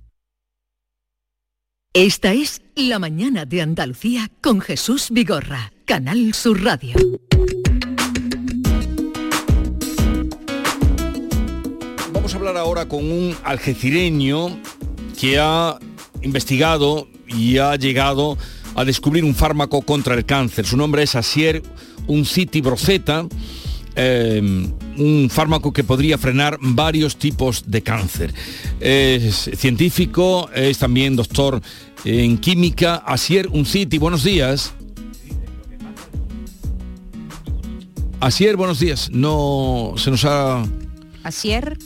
Esta es La mañana de Andalucía con Jesús Vigorra, Canal Sur Radio. Vamos a hablar ahora con un algecireño que ha investigado y ha llegado a descubrir un fármaco contra el cáncer. Su nombre es Asier Unciti Broceta, eh, un fármaco que podría frenar varios tipos de cáncer. Es científico, es también doctor en química. Asier Unciti, buenos días. Asier, buenos días. No se nos ha Asier,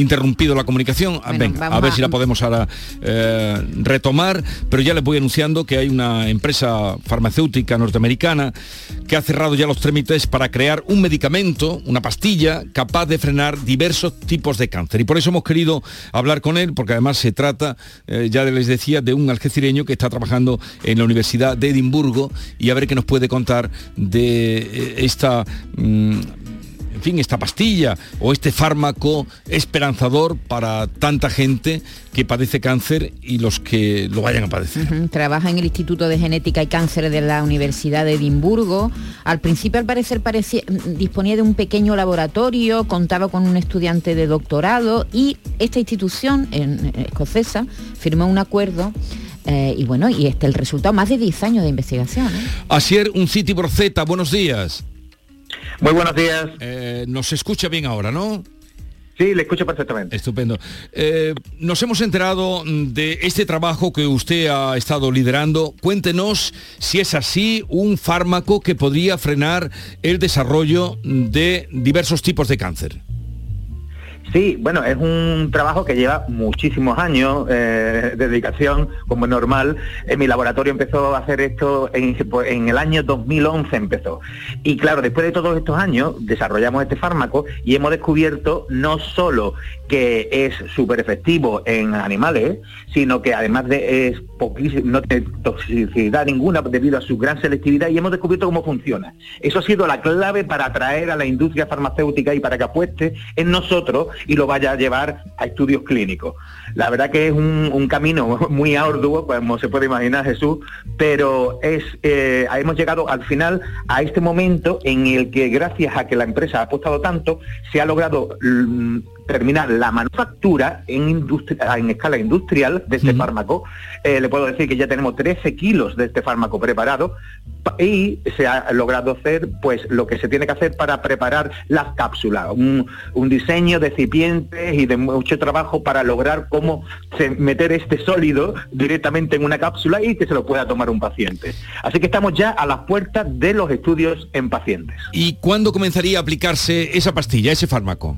interrumpido la comunicación. Ah, Venga, a ver a- si la podemos ahora eh, retomar, pero ya les voy anunciando que hay una empresa farmacéutica norteamericana que ha cerrado ya los trámites para crear un medicamento, una pastilla, capaz de frenar diversos tipos de cáncer. Y por eso hemos querido hablar con él, porque además se trata, eh, ya les decía, de un algecireño que está trabajando en la Universidad de Edimburgo y a ver qué nos puede contar de eh, esta... mm, en fin, esta pastilla o este fármaco esperanzador para tanta gente que padece cáncer y los que lo vayan a padecer. Trabaja en el Instituto de Genética y Cáncer de la Universidad de Edimburgo. Al principio, al parecer, parecía- mm, disponía de un pequeño laboratorio, contaba con un estudiante de doctorado y esta institución en, en escocesa firmó un acuerdo eh, y bueno, y este el resultado, más de 10 años de investigación. ¿eh? Asier, un City por Z, buenos días. Muy buenos días. nos escucha bien ahora, ¿no? Sí, le escucho perfectamente. Estupendo. Eh, nos hemos enterado de este trabajo que usted ha estado liderando. Cuéntenos si es así un fármaco que podría frenar el desarrollo de diversos tipos de cáncer. Sí, bueno, es un trabajo que lleva muchísimos años eh, de dedicación, como es normal. En mi laboratorio empezó a hacer esto en, pues, en el año 2011 empezó. Y claro, después de todos estos años desarrollamos este fármaco y hemos descubierto no solo que es súper efectivo en animales, sino que además de es poquísimo, no tiene toxicidad ninguna debido a su gran selectividad y hemos descubierto cómo funciona. Eso ha sido la clave para atraer a la industria farmacéutica y para que apueste en nosotros y lo vaya a llevar a estudios clínicos. La verdad que es un, camino muy arduo, como se puede imaginar Jesús, pero es eh, hemos llegado al final a este momento en el que gracias a que la empresa ha apostado tanto, se ha logrado mm, terminar la manufactura en, industria- en escala industrial de este fármaco. Eh, le puedo decir que ya tenemos 13 kilos de este fármaco preparado pa- y se ha logrado hacer pues lo que se tiene que hacer para preparar las cápsulas, un, un diseño de recipientes y de mucho trabajo para lograr cómo se- meter este sólido directamente en una cápsula y que se lo pueda tomar un paciente. Así que estamos ya a las puertas de los estudios en pacientes. ¿Y cuándo comenzaría a aplicarse esa pastilla, ese fármaco?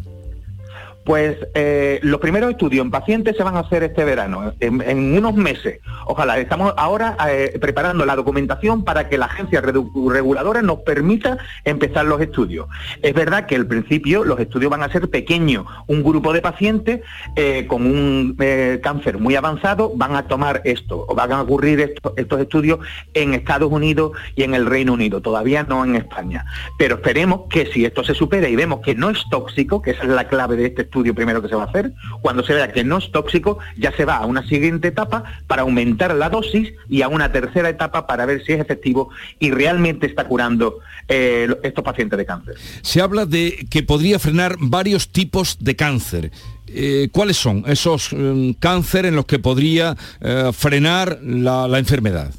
Pues eh, los primeros estudios en pacientes se van a hacer este verano, en, unos meses. Ojalá, estamos ahora eh, preparando la documentación para que la agencia reguladora nos permita empezar los estudios. Es verdad que al principio los estudios van a ser pequeños, un grupo de pacientes eh, con un cáncer muy avanzado van a tomar esto, o van a ocurrir esto- estos estudios en Estados Unidos y en el Reino Unido, todavía no en España. Pero esperemos que si esto se supera y vemos que no es tóxico, que esa es la clave de este estudio primero que se va a hacer, cuando se vea que no es tóxico, ya se va a una siguiente etapa para aumentar la dosis y a una tercera etapa para ver si es efectivo y realmente está curando eh, estos pacientes de cáncer. Se habla de que podría frenar varios tipos de cáncer. Eh, ¿Cuáles son esos mm, cáncer en los que podría eh, frenar la enfermedad?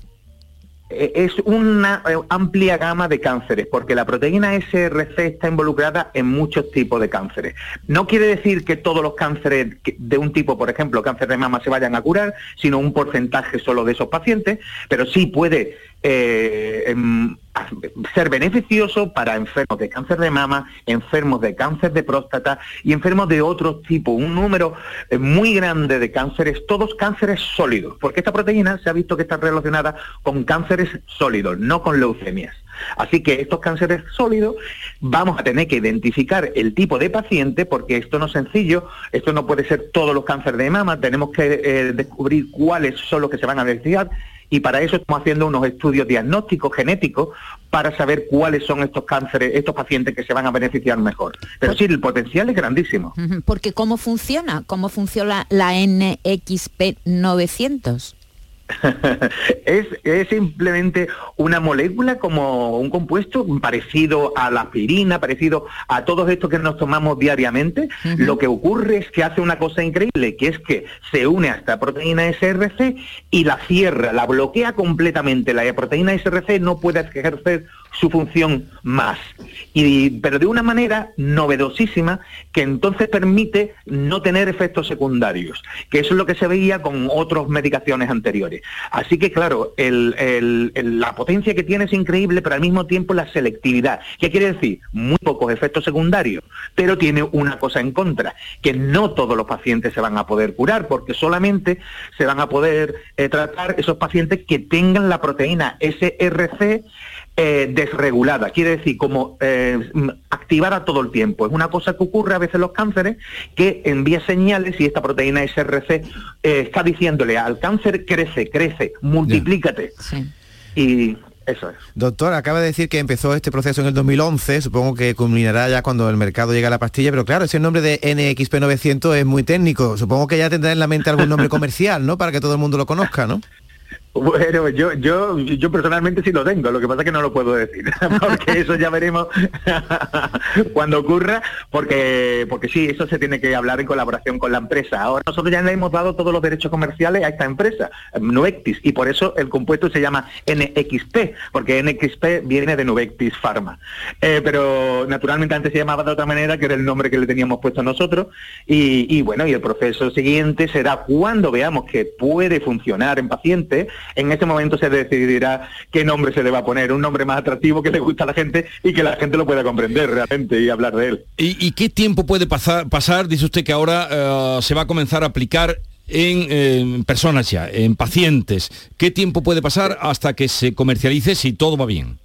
Eh, es una eh, amplia gama de cánceres, porque la proteína SRC está involucrada en muchos tipos de cánceres. No quiere decir que todos los cánceres de un tipo, por ejemplo, cáncer de mama, se vayan a curar, sino un porcentaje solo de esos pacientes, pero sí puede eh, ser beneficioso para enfermos de cáncer de mama, enfermos de cáncer de próstata y enfermos de otros tipos. Un número eh, muy grande de cánceres, todos cánceres sólidos, porque esta proteína se ha visto que está relacionada con cánceres sólidos, no con leucemias. Así que estos cánceres sólidos vamos a tener que identificar el tipo de paciente porque esto no es sencillo, esto no puede ser todos los cánceres de mama, tenemos que eh, descubrir cuáles son los que se van a beneficiar y para eso estamos haciendo unos estudios diagnósticos genéticos para saber cuáles son estos cánceres, estos pacientes que se van a beneficiar mejor. Pero sí, el potencial es grandísimo. Porque ¿cómo funciona? ¿Cómo funciona la NXP900? es, es simplemente una molécula como un compuesto parecido a la aspirina, parecido a todos estos que nos tomamos diariamente. Lo que ocurre es que hace una cosa increíble, que es que se une a esta proteína SRC y la cierra, la bloquea completamente. La proteína SRC no puede ejercer su función más. Y, pero de una manera novedosísima que entonces permite no tener efectos secundarios, que eso es lo que se veía con otras medicaciones anteriores. Así que claro, el- el- la potencia que tiene es increíble, pero al mismo tiempo la selectividad. ¿Qué quiere decir? Muy pocos efectos secundarios, pero tiene una cosa en contra, que no todos los pacientes se van a poder curar, porque solamente se van a poder eh, tratar esos pacientes que tengan la proteína SRC eh, desregulada, quiere decir como eh, activada todo el tiempo. Es una cosa que ocurre a veces en los cánceres que envía señales y esta proteína SRC eh, está diciéndole al cáncer crece, crece, multiplícate. Y eso es. Doctor, acaba de decir que empezó este proceso en el 2011, supongo que culminará ya cuando el mercado llegue a la pastilla, pero claro, ese nombre de NXP900 es muy técnico, supongo que ya tendrá en la mente algún nombre comercial, ¿no? Para que todo el mundo lo conozca, ¿no? Bueno, yo, yo, yo personalmente sí lo tengo, lo que pasa es que no lo puedo decir, porque eso ya veremos cuando ocurra, porque, porque sí, eso se tiene que hablar en colaboración con la empresa. Ahora nosotros ya le hemos dado todos los derechos comerciales a esta empresa, Nuvectis, y por eso el compuesto se llama NXP, porque NXP viene de Nuvectis Pharma. Eh, pero naturalmente antes se llamaba de otra manera, que era el nombre que le teníamos puesto nosotros, y, y bueno, y el proceso siguiente será cuando veamos que puede funcionar en pacientes, en ese momento se decidirá qué nombre se le va a poner, un nombre más atractivo que le gusta a la gente y que la gente lo pueda comprender realmente y hablar de él. ¿Y, qué tiempo puede pasar? Dice usted que ahora eh, se va a comenzar a aplicar en personas ya, en pacientes. ¿Qué tiempo puede pasar hasta que se comercialice si todo va bien?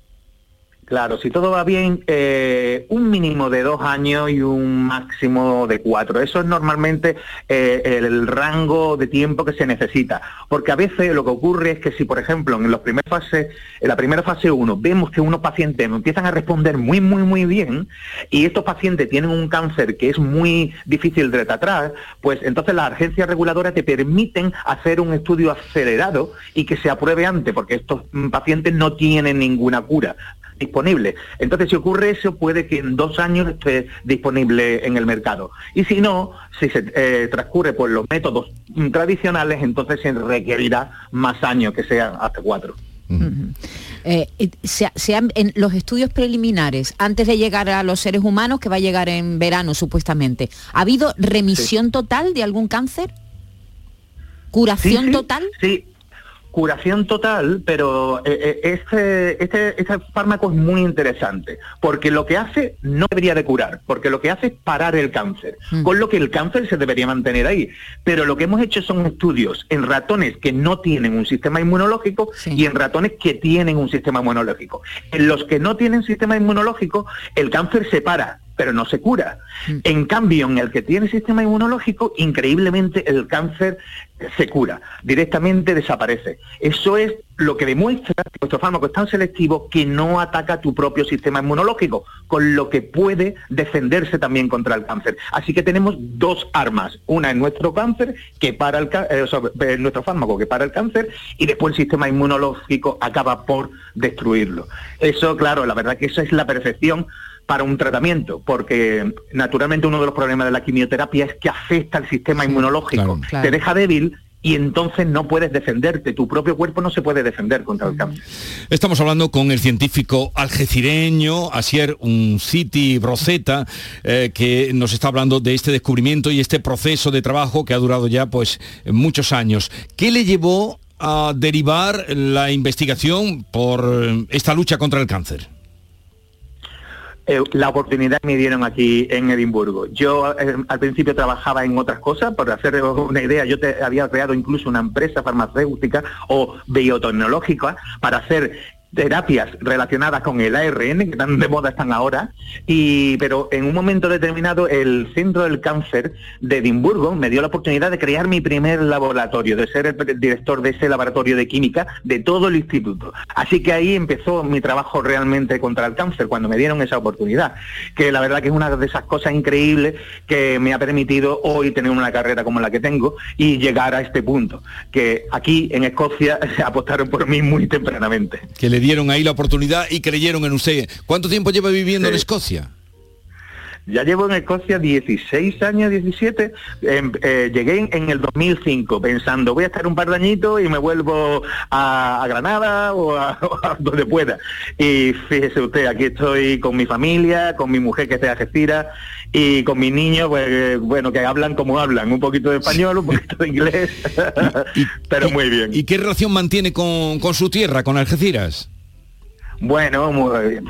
Claro, si todo va bien, eh, un mínimo de dos años y un máximo de cuatro. Eso es normalmente eh, el rango de tiempo que se necesita. Porque a veces lo que ocurre es que si, por ejemplo, en, en la primera fase 1 vemos que unos pacientes empiezan a responder muy, muy, muy bien y estos pacientes tienen un cáncer que es muy difícil de tratar, pues entonces las agencias reguladoras te permiten hacer un estudio acelerado y que se apruebe antes, porque estos mm, pacientes no tienen ninguna cura disponible. Entonces, si ocurre eso, puede que en dos años esté disponible en el mercado. Y si no, si se eh, transcurre por los métodos mm, tradicionales, entonces se requerirá más años, que sean hasta cuatro. Eh, y se, se han- en los estudios preliminares, antes de llegar a los seres humanos, que va a llegar en verano supuestamente, ¿ha habido remisión total de algún cáncer? ¿Curación Sí, sí, total? Sí, curación total, pero eh, eh, este, este, este fármaco es muy interesante, porque lo que hace no debería de curar, porque lo que hace es parar el cáncer, con lo que el cáncer se debería mantener ahí. Pero lo que hemos hecho son estudios en ratones que no tienen un sistema inmunológico y en ratones que tienen un sistema inmunológico. En los que no tienen sistema inmunológico, el cáncer se para, pero no se cura. En cambio, en el que tiene sistema inmunológico, increíblemente el cáncer se cura, directamente desaparece. Eso es lo que demuestra que nuestro fármaco es tan selectivo que no ataca tu propio sistema inmunológico, con lo que puede defenderse también contra el cáncer. Así que tenemos dos armas, una en nuestro cáncer que para el eh, o sea, en nuestro fármaco que para el cáncer y después el sistema inmunológico acaba por destruirlo. Eso, claro, la verdad que eso es la perfección para un tratamiento, porque naturalmente uno de los problemas de la quimioterapia es que afecta al sistema inmunológico, claro. te deja débil y entonces no puedes defenderte, tu propio cuerpo no se puede defender contra el cáncer. Estamos hablando con el científico algecireño Asier Unciti Broceta, eh, que nos está hablando de este descubrimiento y este proceso de trabajo que ha durado ya pues muchos años. ¿Qué le llevó a derivar la investigación por eh, esta lucha contra el cáncer? Eh, la oportunidad me dieron aquí en Edimburgo. Yo eh, al principio trabajaba en otras cosas, por hacer una idea, yo te, había creado incluso una empresa farmacéutica o biotecnológica para hacer terapias relacionadas con el ARN, que tan de moda están ahora, y pero en un momento determinado el Centro del Cáncer de Edimburgo me dio la oportunidad de crear mi primer laboratorio, de ser el, director de ese laboratorio de química de todo el instituto. Así que ahí empezó mi trabajo realmente contra el cáncer, cuando me dieron esa oportunidad, que la verdad que es una de esas cosas increíbles que me ha permitido hoy tener una carrera como la que tengo y llegar a este punto, que aquí en Escocia apostaron por mí muy tempranamente. Le dieron ahí la oportunidad y creyeron en usted. ¿Cuánto tiempo lleva viviendo en Escocia? Ya llevo en Escocia 16 años, 17. Em, eh, llegué en, en el 2005 pensando, voy a estar un par de añitos y me vuelvo a, a Granada o a, o a donde pueda. Y fíjese usted, aquí estoy con mi familia, con mi mujer que está de Algeciras y con mis niños, pues, bueno, que hablan como hablan, un poquito de español, un poquito de inglés, pero muy bien. ¿Y qué relación mantiene con, con su tierra, con Algeciras? Bueno, mu- eh,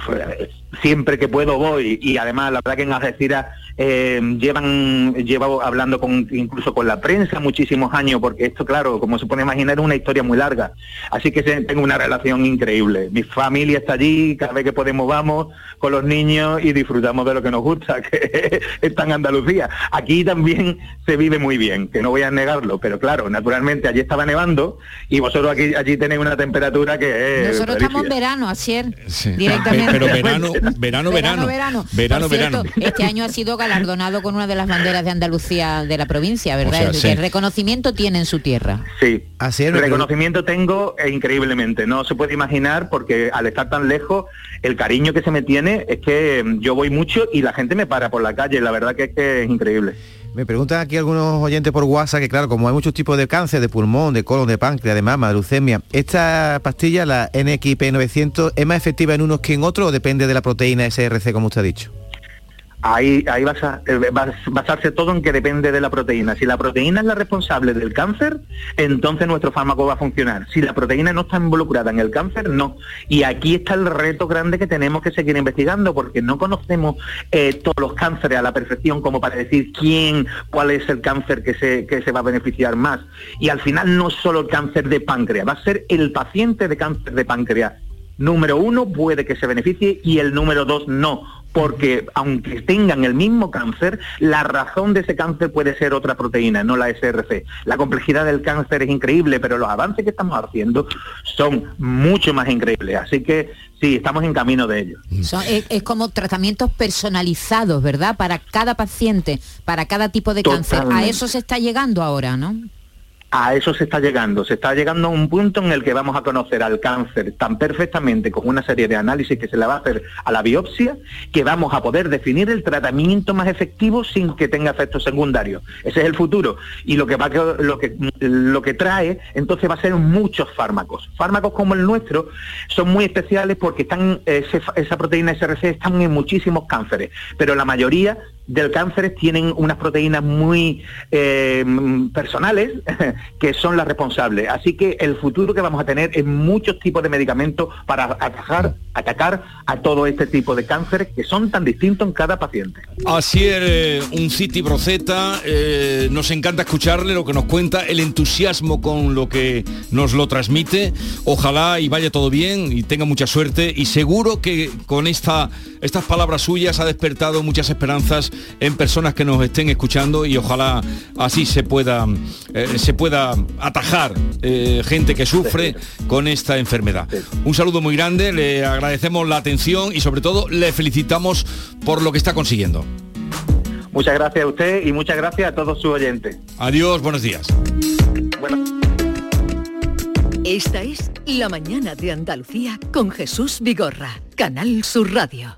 siempre que puedo voy. Y además la verdad que en Algeciras eh, llevan llevo hablando con incluso con la prensa muchísimos años porque esto claro como se puede imaginar es una historia muy larga. Así que se- tengo una relación increíble. Mi familia está allí cada vez que podemos vamos con los niños y disfrutamos de lo que nos gusta que está en Andalucía. Aquí también se vive muy bien que no voy a negarlo pero claro naturalmente allí estaba nevando y vosotros aquí allí tenéis una temperatura que es Nosotros estamos en verano, ayer, directamente. Pero verano, verano, verano. verano. Verano, Por cierto, verano. Este año ha sido galardonado con una de las banderas de Andalucía de la provincia, ¿verdad? O sea, Es decir, sí. que reconocimiento tiene en su tierra. Sí, Así es, reconocimiento tengo e increíblemente. No se puede imaginar porque al estar tan lejos, el cariño que se me tiene es que mm, yo voy mucho y la gente me para por la calle. La verdad que es que es increíble. Me preguntan aquí algunos oyentes por WhatsApp que claro, como hay muchos tipos de cáncer, de pulmón, de colon, de páncreas, de mama, de leucemia, ¿esta pastilla, la NXP900, es más efectiva en unos que en otros o depende de la proteína SRC, como usted ha dicho? Ahí, ahí basa- eh, bas- basarse todo en que depende de la proteína. Si la proteína es la responsable del cáncer, entonces nuestro fármaco va a funcionar. Si la proteína no está involucrada en el cáncer, no. Y aquí está el reto grande que tenemos que seguir investigando, porque no conocemos eh, todos los cánceres a la perfección como para decir quién, cuál es el cáncer que se, que se va a beneficiar más. Y al final no solo el cáncer de páncreas, va a ser el paciente de cáncer de páncreas número uno puede que se beneficie y el número dos no, porque aunque tengan el mismo cáncer, la razón de ese cáncer puede ser otra proteína, no la SRC. La complejidad del cáncer es increíble, pero los avances que estamos haciendo son mucho más increíbles. Así que sí, estamos en camino de ello. Son- es, es como tratamientos personalizados, ¿verdad? Para cada paciente, para cada tipo de cáncer. A eso se está llegando ahora, ¿no? A eso se está llegando, se está llegando a un punto en el que vamos a conocer al cáncer tan perfectamente con una serie de análisis que se le va a hacer a la biopsia, que vamos a poder definir el tratamiento más efectivo sin que tenga efectos secundarios. Ese es el futuro. Y lo que va lo que lo que trae entonces va a ser muchos fármacos. Fármacos como el nuestro son muy especiales porque están esa proteína SRC están en muchísimos cánceres, pero la mayoría del cáncer tienen unas proteínas muy eh, personales que son las responsables. Así que el futuro que vamos a tener es muchos tipos de medicamentos para atacar, atacar a todo este tipo de cánceres que son tan distintos en cada paciente. Así es, eh, un City Broceta, eh, nos encanta escucharle lo que nos cuenta, el entusiasmo con lo que nos lo transmite. Ojalá y vaya todo bien y tenga mucha suerte y seguro que con esta, estas palabras suyas ha despertado muchas esperanzas en personas que nos estén escuchando y ojalá así se pueda, eh, se pueda atajar eh, gente que sufre con esta enfermedad. Un saludo muy grande, le agradecemos la atención y sobre todo le felicitamos por lo que está consiguiendo. Muchas gracias a usted y muchas gracias a todos sus oyentes. Adiós, buenos días. Esta es La mañana de Andalucía con Jesús Vigorra, Canal Sur Radio.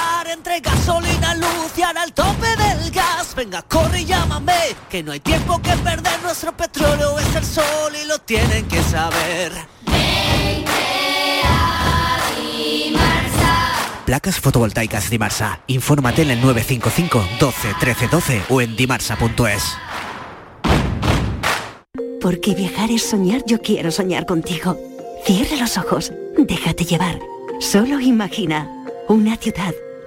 entre gasolina, luz y ahora el tope del gas, venga, corre y llámame, que no hay tiempo que perder, nuestro petróleo es el sol y lo tienen que saber. Placas fotovoltaicas Dimarsa. Infórmate en el 955 12 13 12 o en dimarsa.es. Porque viajar es soñar, yo quiero soñar contigo. Cierra los ojos, déjate llevar. Solo imagina una ciudad,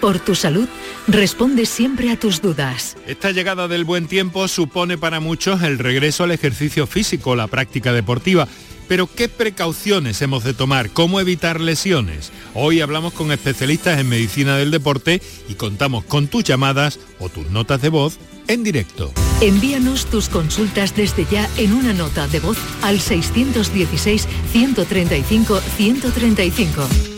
por tu salud, responde siempre a tus dudas. Esta llegada del buen tiempo supone para muchos el regreso al ejercicio físico, la práctica deportiva. Pero ¿qué precauciones hemos de tomar? ¿Cómo evitar lesiones? Hoy hablamos con especialistas en medicina del deporte y contamos con tus llamadas o tus notas de voz en directo. Envíanos tus consultas desde ya en una nota de voz al 616-135-135.